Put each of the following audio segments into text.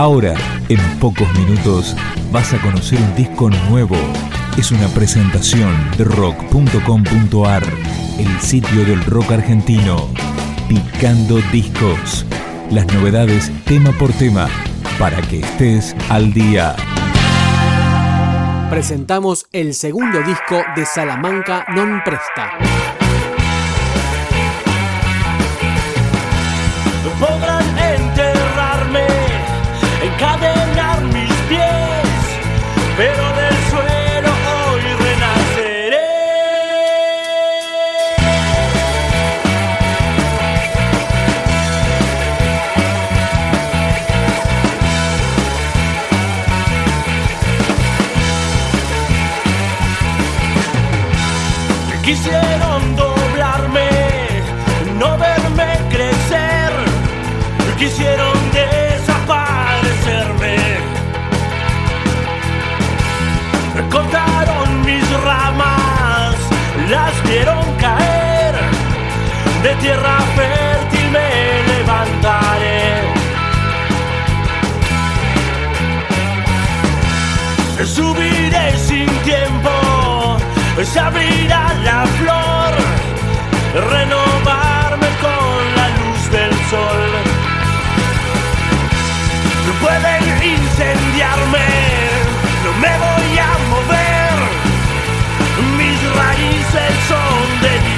Ahora, en pocos minutos, vas a conocer un disco nuevo. Es una presentación de rock.com.ar, el sitio del rock argentino. Picando discos. Las novedades tema por tema, para que estés al día. Presentamos el segundo disco de Salamanca Non Presta. Quisieron desaparecerme. Cortaron mis ramas, las vieron caer, de tierra fértil me levantaré. Subiré sin tiempo se abrirá la flor, renovarme con la luz del sol. No me voy a mover, mis raíces son del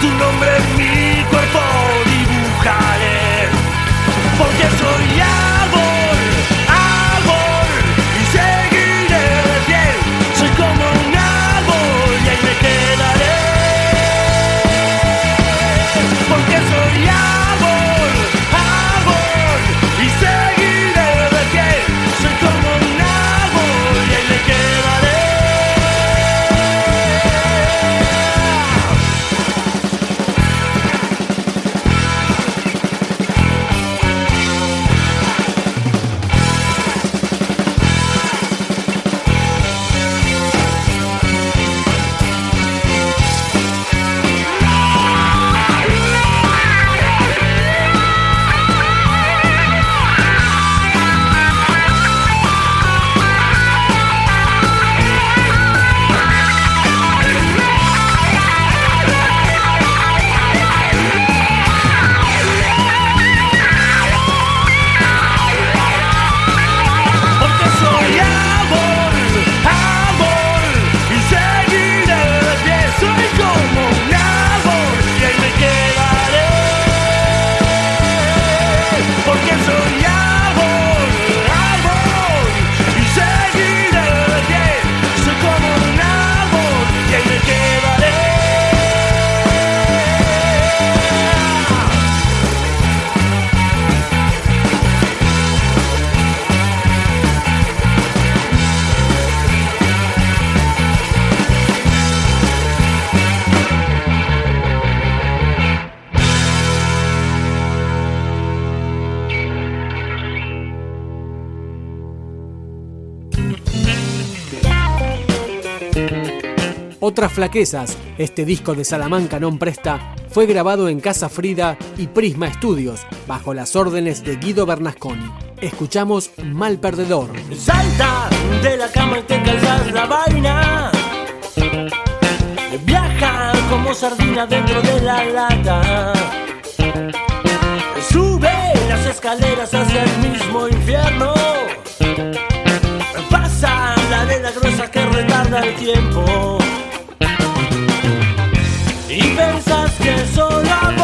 tu nombre Otras flaquezas, este disco de Salamanca non presta, fue grabado en Casa Frida y Prisma Studios, bajo las órdenes de Guido Bernasconi. Escuchamos Mal Perdedor. Salta de la cama y te calzas la vaina. Viaja como sardina dentro de la lata. Sube las escaleras hacia el mismo infierno. Pasa la arena gruesa que retarda el tiempo. que solo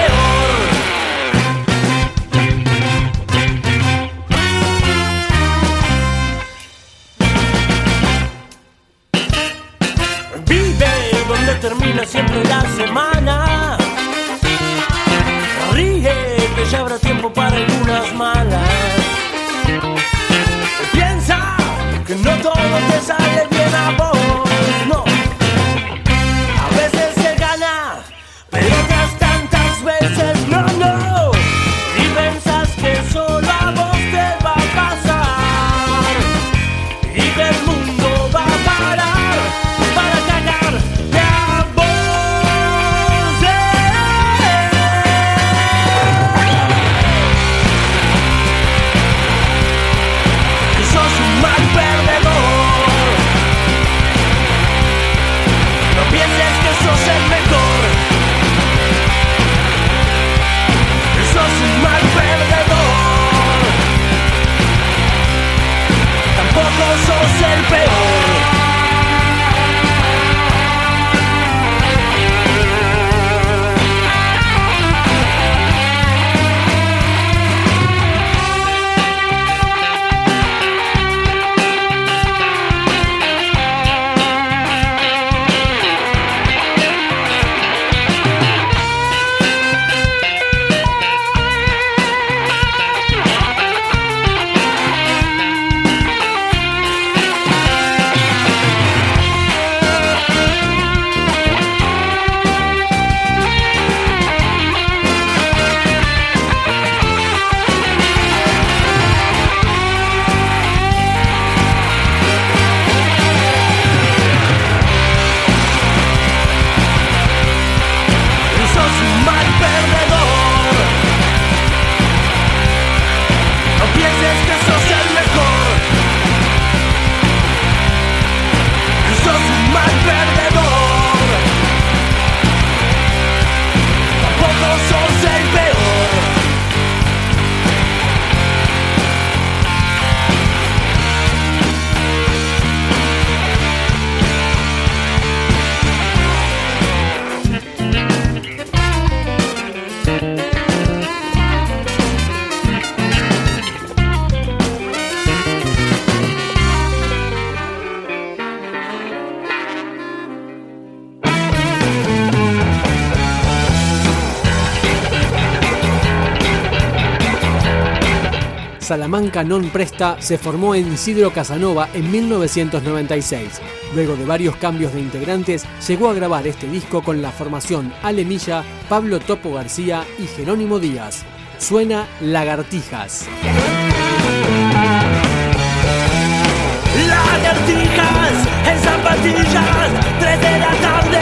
Salamanca Non Presta se formó en Isidro Casanova en 1996. Luego de varios cambios de integrantes, llegó a grabar este disco con la formación Alemilla, Pablo Topo García y Jerónimo Díaz. Suena Lagartijas. Lagartijas en zapatillas, 3 de la tarde,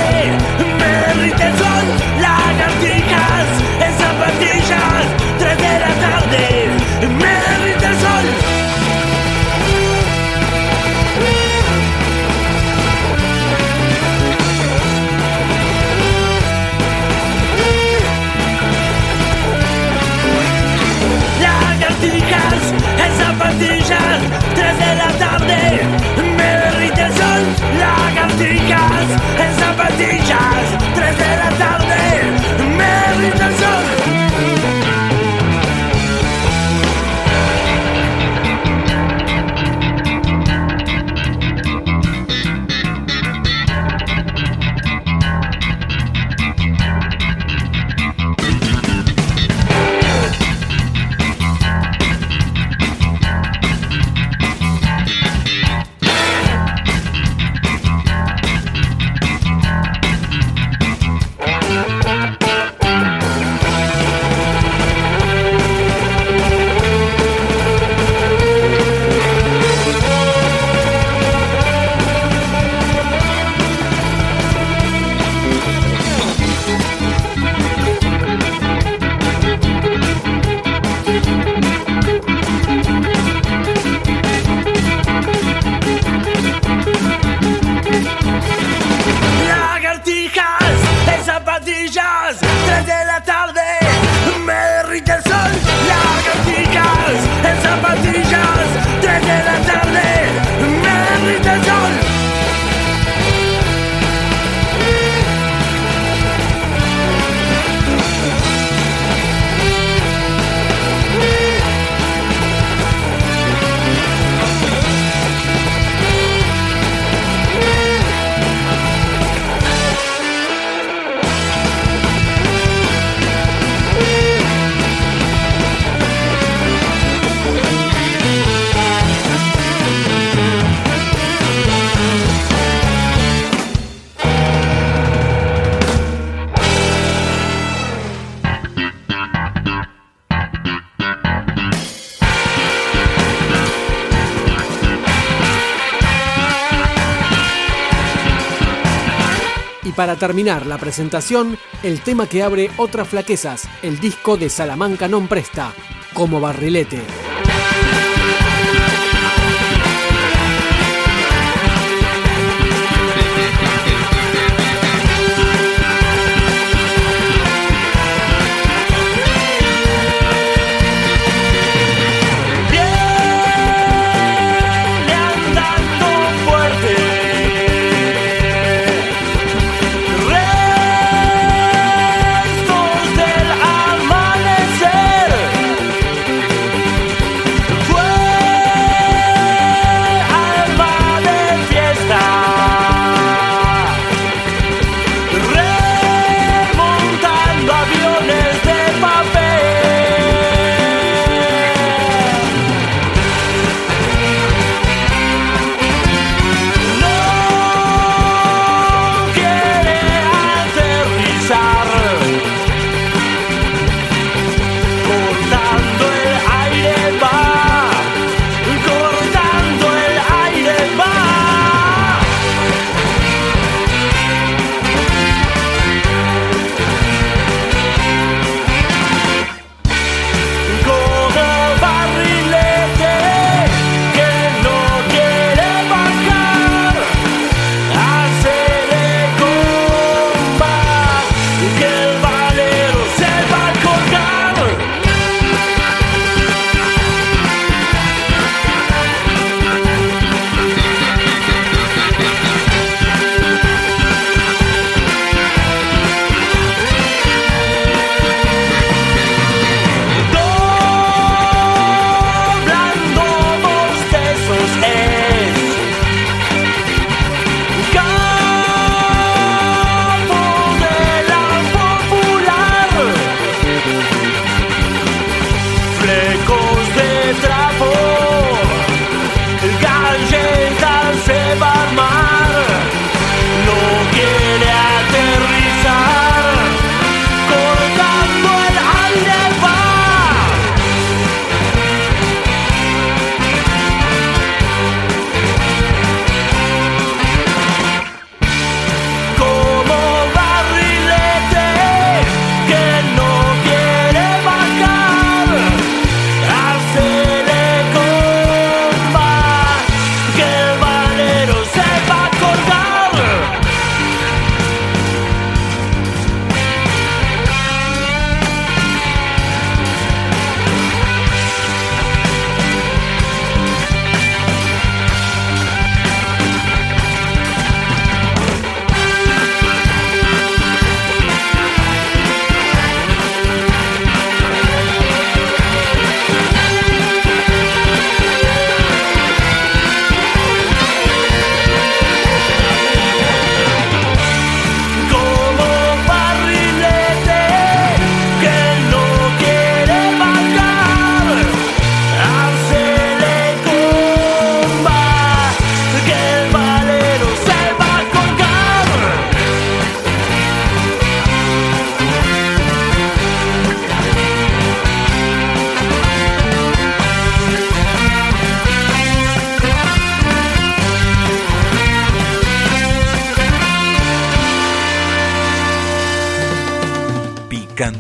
para terminar la presentación, el tema que abre otras flaquezas, el disco de Salamanca non presta, como barrilete.